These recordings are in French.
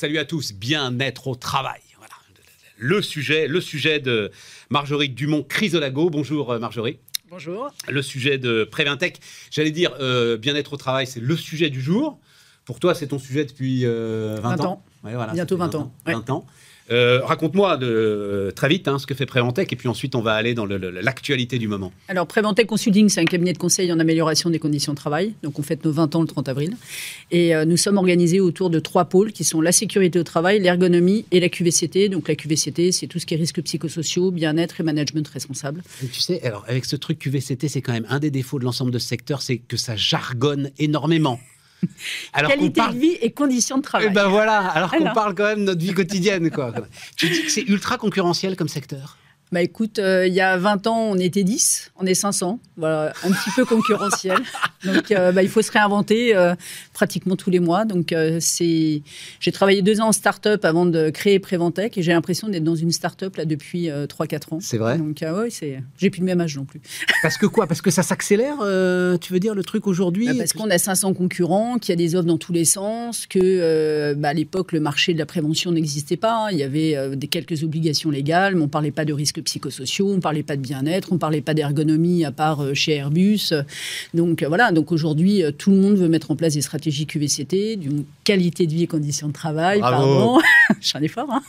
Salut à tous, bien-être au travail. Voilà. Le sujet, le sujet de Marjorie Dumont-Crisolago. Bonjour euh, Marjorie. Bonjour. Le sujet de Prévintech. J'allais dire, euh, bien-être au travail, c'est le sujet du jour. Pour toi, c'est ton sujet depuis 20, euh, 20 ans. Ouais, voilà, Bientôt ça fait 20 ans. 20 ans. Euh, Raconte-moi de- très vite hein, ce que fait Préventech et puis ensuite on va aller dans l'actualité du moment. Alors, Préventec Consulting, c'est un cabinet de conseil en amélioration des conditions de travail. Donc, on fête nos 20 ans le 30 avril. Et euh, nous sommes organisés autour de trois pôles qui sont la sécurité au travail, l'ergonomie et la QVCT. Donc, la QVCT, c'est tout ce qui est risques psychosociaux, bien-être et management responsable. Et tu sais, alors avec ce truc QVCT, c'est quand même un des défauts de l'ensemble de ce secteur, c'est que ça jargonne énormément. Alors Qualité parle- de vie et conditions de travail. Eh ben voilà, alors qu'on parle quand même de notre vie quotidienne. Quoi. tu dis que c'est ultra concurrentiel comme secteur? Bah écoute, euh, il y a 20 ans, on était 10, on est 500. Voilà, un petit peu concurrentiel. Donc euh, bah, il faut se réinventer euh, pratiquement tous les mois. Donc c'est, j'ai travaillé deux ans en start-up avant de créer Préventech et j'ai l'impression d'être dans une start-up là depuis euh, 3-4 ans. C'est vrai? Donc ouais, c'est, j'ai plus le même âge non plus. Parce que quoi? Parce que ça s'accélère, tu veux dire, le truc aujourd'hui? Bah, parce qu'on a 500 concurrents, qu'il y a des offres dans tous les sens, que bah, à l'époque le marché de la prévention n'existait pas. Il y avait des quelques obligations légales, mais on parlait pas de risques psychosociaux, on parlait pas de bien-être, on parlait pas d'ergonomie à part euh, chez Airbus. Donc euh, voilà. Donc aujourd'hui, euh, tout le monde veut mettre en place des stratégies QVCT, d'une qualité de vie et conditions de travail. Bravo. Pardon, je suis un effort. Hein.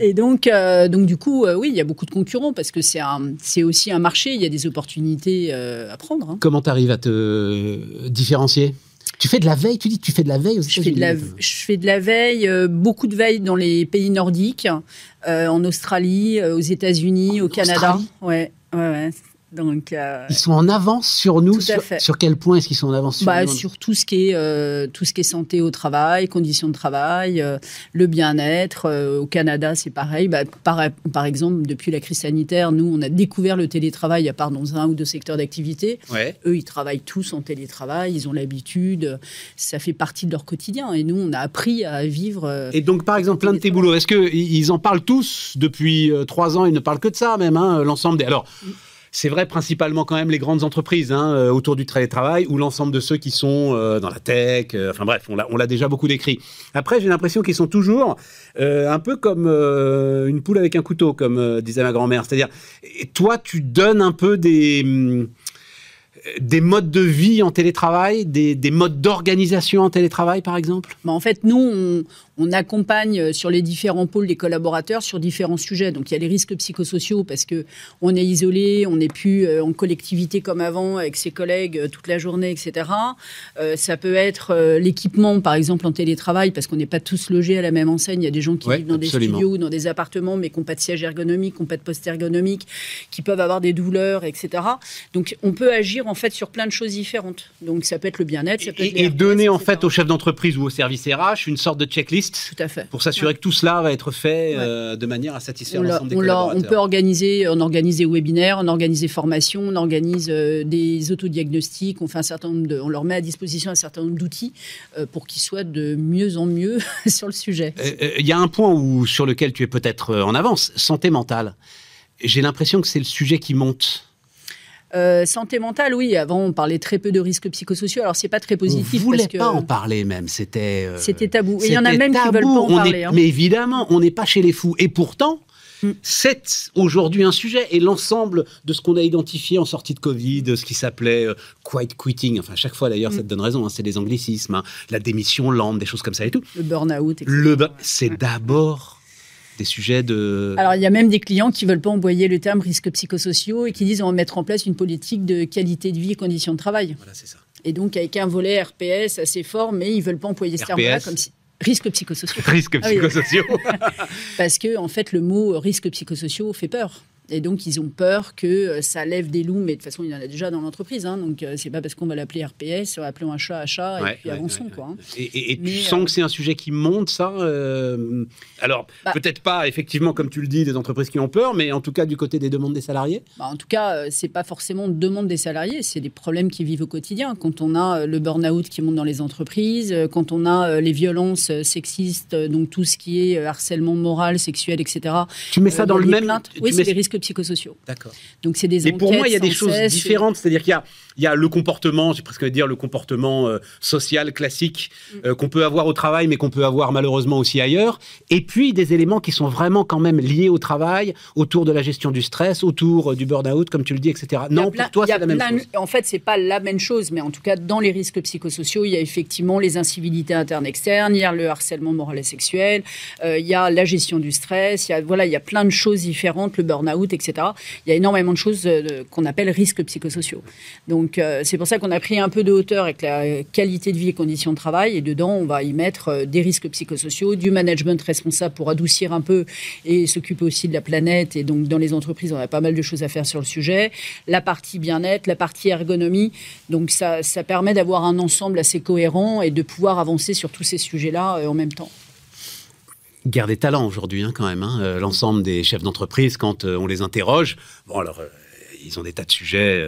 Et donc, euh, donc du coup, euh, oui, il y a beaucoup de concurrents parce que c'est un, c'est aussi un marché. Il y a des opportunités euh, à prendre. hein. Comment tu arrives à te différencier? Tu fais de la veille, tu dis que tu fais de la veille aux Je fais, de la, je fais de la veille, euh, beaucoup de veille dans les pays nordiques, euh, en Australie, euh, aux États-Unis, au Canada. Australie? Ouais, ouais, ouais. Donc, euh, Ils sont en avance sur nous. Tout à sur, fait. sur quel point est-ce qu'ils sont en avance sur bah, nous sur tout ce qui est euh, tout ce qui est santé au travail, conditions de travail, euh, le bien-être. euh, au Canada, c'est pareil. Bah, par, par exemple, depuis la crise sanitaire, nous, on a découvert le télétravail à part dans un ou deux secteurs d'activité. Ouais. Eux, ils travaillent tous en télétravail, ils ont l'habitude, ça fait partie de leur quotidien. Et nous, on a appris à vivre. euh, Et donc, par exemple, plein de tes boulots, est-ce qu'ils en parlent tous depuis euh, trois ans? Ils ne parlent que de ça, même, hein, l'ensemble des. Alors. C'est vrai principalement quand même les grandes entreprises hein, euh, autour du télétravail ou l'ensemble de ceux qui sont euh, dans la tech. euh, enfin bref, on l'a déjà beaucoup décrit. Après, j'ai l'impression qu'ils sont toujours un peu comme une poule avec un couteau, comme disait ma grand-mère. C'est-à-dire, toi, tu donnes un peu des, hum, des modes de vie en télétravail, des, des modes d'organisation en télétravail, par exemple? Bah, en fait, nous, on, on accompagne euh, sur les différents pôles les collaborateurs sur différents sujets. Donc, il y a les risques psychosociaux parce que on est isolé, on n'est plus euh, en collectivité comme avant avec ses collègues euh, toute la journée, etc. Euh, ça peut être euh, l'équipement, par exemple, en télétravail parce qu'on n'est pas tous logés à la même enseigne. Il y a des gens qui Ouais, vivent dans absolument. des studios ou dans des appartements, mais qui n'ont pas de siège ergonomique, qui n'ont pas de poste ergonomique, qui peuvent avoir des douleurs, etc. Donc, on peut agir en fait sur plein de choses différentes. Donc, ça peut être le bien-être, ça peut être et, et donner en etc. fait au chef d'entreprise ou au service RH une sorte de checklist Tout à fait. pour s'assurer que tout cela va être fait euh, de manière à satisfaire l'ensemble des on on peut organiser, on organise des webinaires, on organise des formations, on organise euh, des autodiagnostics, on fait un certain nombre de, on leur met à disposition un certain nombre d'outils euh, pour qu'ils soient de mieux en mieux sur le sujet. Il y a un point où, sur lequel tu es peut-être en avance, santé mentale. J'ai l'impression que c'est le sujet qui monte. Euh, santé mentale, oui. Avant, on parlait très peu de risques psychosociaux. Alors, c'est pas très On positif voulait parce que pas en parler même. C'était. euh, c'était tabou. Et il y en a même qui veulent pas en On parler. est- hein. Mais évidemment, on n'est pas chez les fous. Et pourtant, Mm. c'est aujourd'hui un sujet. Et l'ensemble de ce qu'on a identifié en sortie de Covid, ce qui s'appelait euh, quiet quitting, enfin, chaque fois d'ailleurs, Mm. ça te donne raison, hein, c'est des anglicismes, hein, la démission lente, des choses comme ça et tout. Le burn-out, etc. Le, ba- c'est d'abord des sujets de. Alors, il y a même des clients qui veulent pas envoyer le terme risques psychosociaux et qui disent on va mettre en place une politique de qualité de vie et conditions de travail. Voilà, c'est ça. Et donc, avec un volet RPS assez fort, mais ils veulent pas employer ce terme-là comme si. Risques psychosociaux. Risques Ah oui. psychosociaux. Parce que, en fait, le mot risques psychosociaux fait peur. Et donc, ils ont peur que euh, ça lève des loups, mais de toute façon, il y en a déjà dans l'entreprise. hein. donc, euh, c'est pas parce qu'on va l'appeler RPS, appelons un chat à chat, Ouais, et puis ouais, avançons. ouais, quoi, hein. Et, et- et tu sens euh, que c'est un sujet qui monte, ça euh, Alors, Bah- peut-être pas, effectivement, comme tu le dis, des entreprises qui ont peur, mais en tout cas du côté des demandes des salariés? Bah, en tout cas, euh, c'est pas forcément une demande des salariés, c'est des problèmes qu'ils vivent au quotidien. Quand on a euh, le burn-out qui monte dans les entreprises, euh, quand on a euh, les violences euh, sexistes, euh, donc tout ce qui est euh, harcèlement moral, sexuel, etc. Tu mets ça Euh, dans le même. plaintes. Oui, mets- c'est des psychosociaux. D'accord. Donc c'est des Mais pour moi, il y a des choses cesse. différentes. C'est-à-dire qu'il y y a le comportement, j'ai presque envie de dire le comportement euh, social classique mm. qu'on peut avoir au travail, mais qu'on peut avoir malheureusement aussi ailleurs. Et puis des éléments qui sont vraiment quand même liés au travail, autour de la gestion du stress, autour du burn-out, comme tu le dis, etc. Non, pour toi, c'est la même chose. En fait, c'est pas la même chose, mais en tout cas, dans les risques psychosociaux, il y a effectivement les incivilités internes externes, il y a le harcèlement moral et sexuel, il y a la gestion du stress, il y a, voilà, il y a plein de choses différentes, le burn-out, etc. Il y a énormément de choses euh, qu'on appelle risques psychosociaux. Donc, euh, c'est pour ça qu'on a pris un peu de hauteur avec la qualité de vie et conditions de travail. Et dedans, on va y mettre euh, des risques psychosociaux, du management responsable pour adoucir un peu et s'occuper aussi de la planète. Et donc, dans les entreprises, on a pas mal de choses à faire sur le sujet. La partie bien-être, la partie ergonomie. Donc, ça, ça permet d'avoir un ensemble assez cohérent et de pouvoir avancer sur tous ces sujets-là en même temps guerre des talents aujourd'hui, hein, quand même. Hein. Euh, l'ensemble des chefs d'entreprise, quand euh, on les interroge, bon, alors, euh, ils ont des tas de sujets,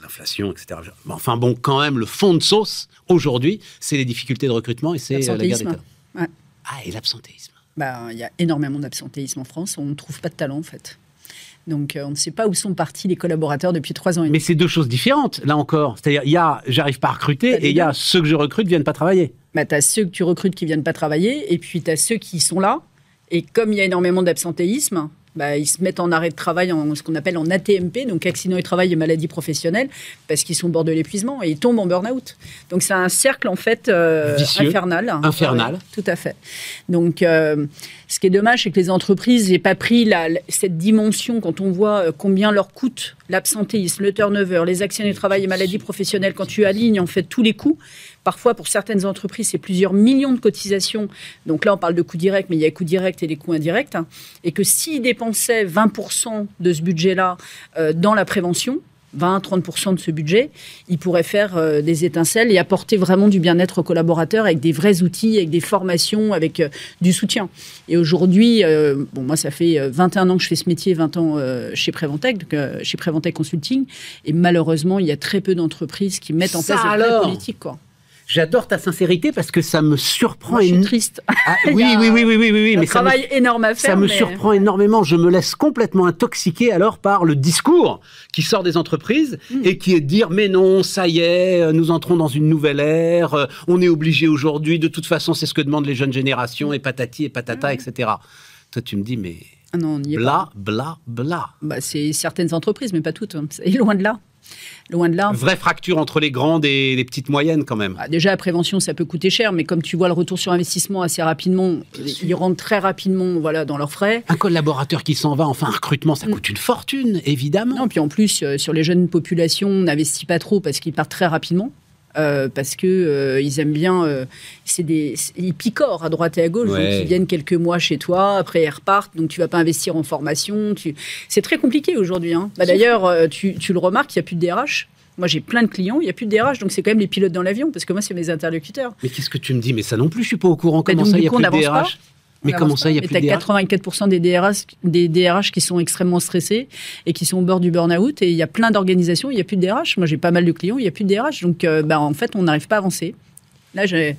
l'inflation, etc. enfin, bon, quand même, le fond de sauce, aujourd'hui, c'est les difficultés de recrutement et c'est la guerre des talents. Ah, et l'absentéisme. Bah, il y a énormément d'absentéisme en France. On ne trouve pas de talent, en fait. Donc, on ne sait pas où sont partis les collaborateurs depuis trois ans et. Mais c'est deux choses différentes, là encore. C'est-à-dire, il y a j'arrive pas à recruter et il y a ceux que je recrute viennent pas travailler bah, tu as ceux que tu recrutes qui viennent pas travailler, et puis tu as ceux qui sont là. Et comme il y a énormément d'absentéisme, bah, ils se mettent en arrêt de travail, en ce qu'on appelle en ATMP, donc accident et travail et maladie professionnelle, parce qu'ils sont au bord de l'épuisement et ils tombent en burn-out. Donc c'est un cercle en fait euh, infernal. Infernal. tout à fait. Donc euh, ce qui est dommage, c'est que les entreprises n'aient pas pris la, cette dimension quand on voit euh, combien leur coûte l'absentéisme, le turnover, les accidents du travail et maladies professionnelles. Quand tu alignes en fait tous les coûts, parfois pour certaines entreprises, c'est plusieurs millions de cotisations. Donc là, on parle de coûts directs, mais il y a coûts directs et des coûts indirects. Hein. et que s'ils dépensaient 20% de ce budget-là euh, dans la prévention, 20-30% de ce budget, il pourrait faire euh, des étincelles et apporter vraiment du bien-être aux collaborateurs avec des vrais outils, avec des formations, avec euh, du soutien. Et aujourd'hui, euh, bon, moi, ça fait 21 ans que je fais ce métier, 20 ans chez Préventec, chez Préventec Consulting, et malheureusement, il y a très peu d'entreprises qui mettent en place des politiques. Quoi. J'adore ta sincérité parce que ça me surprend. Moi, je suis triste. Ah, oui, oui, oui, oui, oui, oui, mais travail énorme à faire. Ça me surprend énormément. Je me laisse complètement intoxiquer alors par le discours qui sort des entreprises hmm. et qui est de dire mais non, ça y est, euh, nous entrons dans une nouvelle ère. Euh, on est obligé aujourd'hui. De toute façon, c'est ce que demandent les jeunes générations et patati et patata, hmm. etc. Toi, tu me dis mais non, on y est bla, bla, bla, bah, c'est certaines entreprises, mais pas toutes. Hein. C'est loin de là. Loin de là. Vraie fracture entre les grandes et les petites moyennes quand même. Bah, déjà, la prévention, ça peut coûter cher, mais comme tu vois le retour sur investissement assez rapidement, ils rentrent très rapidement voilà, dans leurs frais. Un collaborateur qui s'en va, enfin un recrutement, ça mm. coûte une fortune, évidemment. Non, puis en plus, euh, sur les jeunes populations, on n'investit pas trop parce qu'ils partent très rapidement. Euh, parce que euh, ils aiment bien, euh, c'est des, ils picorent à droite et à gauche, donc ils viennent quelques mois chez toi, après ils repartent, donc tu vas pas investir en formation, tu... c'est très compliqué aujourd'hui. Hein. Bah, D'ailleurs, tu, tu, le remarques, il n'y a plus de DRH. Moi, j'ai plein de clients, il n'y a plus de DRH, donc c'est quand même les pilotes dans l'avion, parce que moi, c'est mes interlocuteurs. Mais qu'est-ce que tu me dis? Mais ça non plus, je suis pas au courant. Comment ça, il n'y a plus de DRH mais comment ça, il y a plus de DRH 84% des DRH, des DRH qui sont extrêmement stressés et qui sont au bord du burn-out. Et il y a plein d'organisations, il n'y a plus de DRH. Moi, j'ai pas mal de clients, il n'y a plus de DRH. Donc, euh, bah, en fait, on n'arrive pas à avancer. Là, j'ai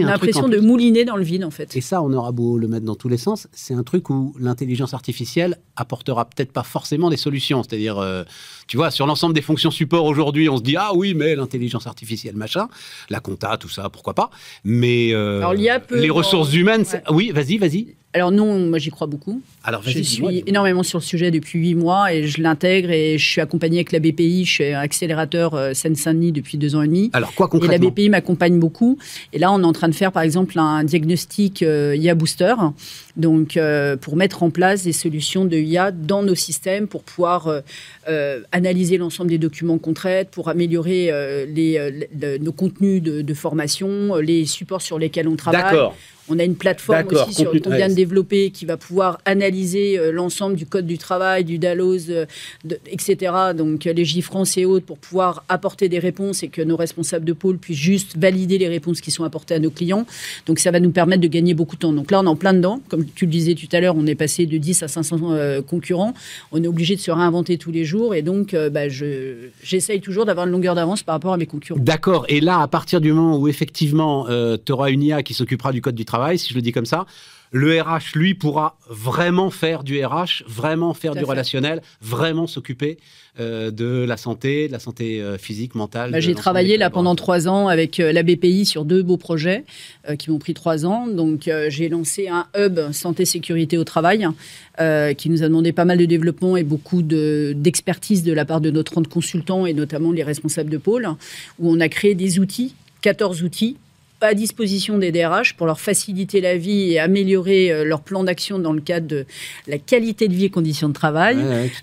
l'impression de mouliner dans le vide, en fait. Et ça, on aura beau le mettre dans tous les sens, c'est un truc où l'intelligence artificielle apportera peut-être pas forcément des solutions. C'est-à-dire, euh, tu vois, sur l'ensemble des fonctions support aujourd'hui, on se dit ah oui, mais l'intelligence artificielle, machin, la compta, tout ça, pourquoi pas. Mais euh, les ressources humaines, oui, vas-y, vas-y. Alors non, moi j'y crois beaucoup. Alors je suis énormément sur le sujet depuis huit mois et je l'intègre et je suis accompagné avec la BPI. Je suis accélérateur euh, Seine-Saint-Denis depuis deux ans et demi. Alors quoi concrètement Et la BPI m'accompagne beaucoup. Et là, on est en train de faire par exemple un diagnostic euh, IA Booster, donc euh, pour mettre en place des solutions de IA dans nos systèmes pour pouvoir analyser l'ensemble des documents qu'on traite, pour améliorer les, nos contenus de, de formation, les supports sur lesquels on travaille. D'accord. On a une plateforme aussi qu'on vient de développer qui va pouvoir analyser euh, l'ensemble du code du travail, du DALOS, euh, etc. Donc euh, les GIFRANCE et autres pour pouvoir apporter des réponses et que nos responsables de pôle puissent juste valider les réponses qui sont apportées à nos clients. Donc ça va nous permettre de gagner beaucoup de temps. Donc là, on est en plein dedans. Comme tu le disais tout à l'heure, on est passé de 10 à 500 concurrents. On est obligé de se réinventer tous les jours. Et donc, bah, j'essaye toujours d'avoir une longueur d'avance par rapport à mes concurrents. D'accord. Et là, à partir du moment où effectivement, tu auras une IA qui s'occupera du code du travail, travail, si je le dis comme ça. Le RH, lui, pourra vraiment faire du RH, vraiment faire du relationnel, vraiment s'occuper euh, de la santé, de la santé euh, physique, mentale. Bah, j'ai travaillé là pendant trois ans avec euh, la BPI sur deux beaux projets qui m'ont pris trois ans. Donc j'ai lancé un hub santé sécurité au travail qui nous a demandé pas mal de développement et beaucoup d'expertise de, de la part de nos 30 consultants et notamment les responsables de pôle, où on a créé des outils 14 outils à disposition des DRH pour leur faciliter la vie et améliorer euh, leur plan d'action dans le cadre de la qualité de vie et conditions de travail.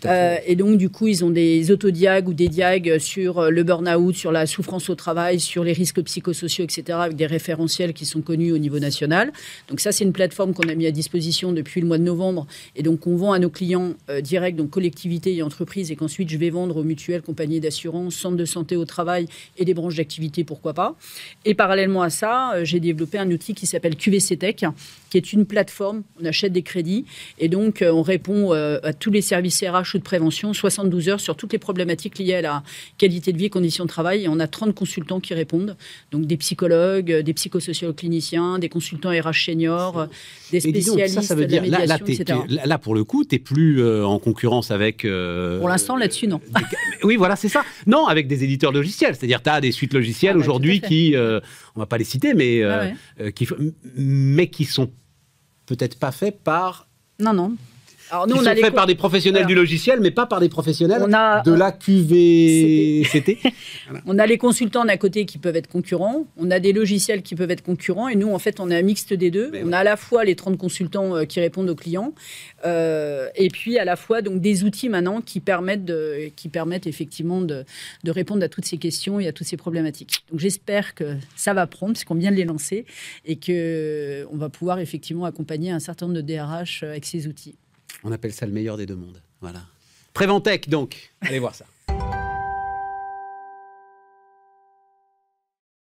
Euh, et donc, du coup, ils ont des autodiags ou des diags sur euh, le burn-out, sur la souffrance au travail, sur les risques psychosociaux, etc., avec des référentiels qui sont connus au niveau national. Donc, ça, c'est une plateforme qu'on a mis à disposition depuis le mois de novembre et donc qu'on vend à nos clients directs, donc collectivités et entreprises, et qu'ensuite je vais vendre aux mutuelles, compagnies d'assurance, centres de santé au travail et des branches d'activité, pourquoi pas. Et parallèlement à ça, euh, j'ai développé un outil qui s'appelle QVC Tech, qui est une plateforme. On achète des crédits et donc euh, on répond euh, à tous les services RH ou de prévention 72 heures sur toutes les problématiques liées à la qualité de vie et conditions de travail. Et on a 30 consultants qui répondent, donc des psychologues, des psychosociaux cliniciens, des consultants RH seniors, des spécialistes ça, veut dire, de la médiation, là, etc. Là, pour le coup, tu n'es plus en concurrence avec... pour l'instant, là-dessus, non. oui, voilà, c'est ça. Non, avec des éditeurs logiciels. C'est-à-dire, tu as des suites logicielles ah bah, aujourd'hui qui, on va pas les citer, mais, ah euh, qui, mais qui sont peut-être pas faits par. Non, non. Alors nous, on sont faits par des professionnels du logiciel, mais pas par des professionnels de la QVCT. On a les consultants d'un côté qui peuvent être concurrents, on a des logiciels qui peuvent être concurrents, et nous, en fait, on est un mixte des deux. on a à la fois les 30 consultants euh, qui répondent aux clients, euh, et puis à la fois donc des outils maintenant qui permettent, de, qui permettent effectivement de, de, répondre à toutes ces questions et à toutes ces problématiques. Donc j'espère que ça va prendre, puisqu'on vient de les lancer, et qu'on va pouvoir effectivement accompagner un certain nombre de DRH avec ces outils. On appelle ça le meilleur des deux mondes. Voilà. Préventech, donc. Allez voir ça.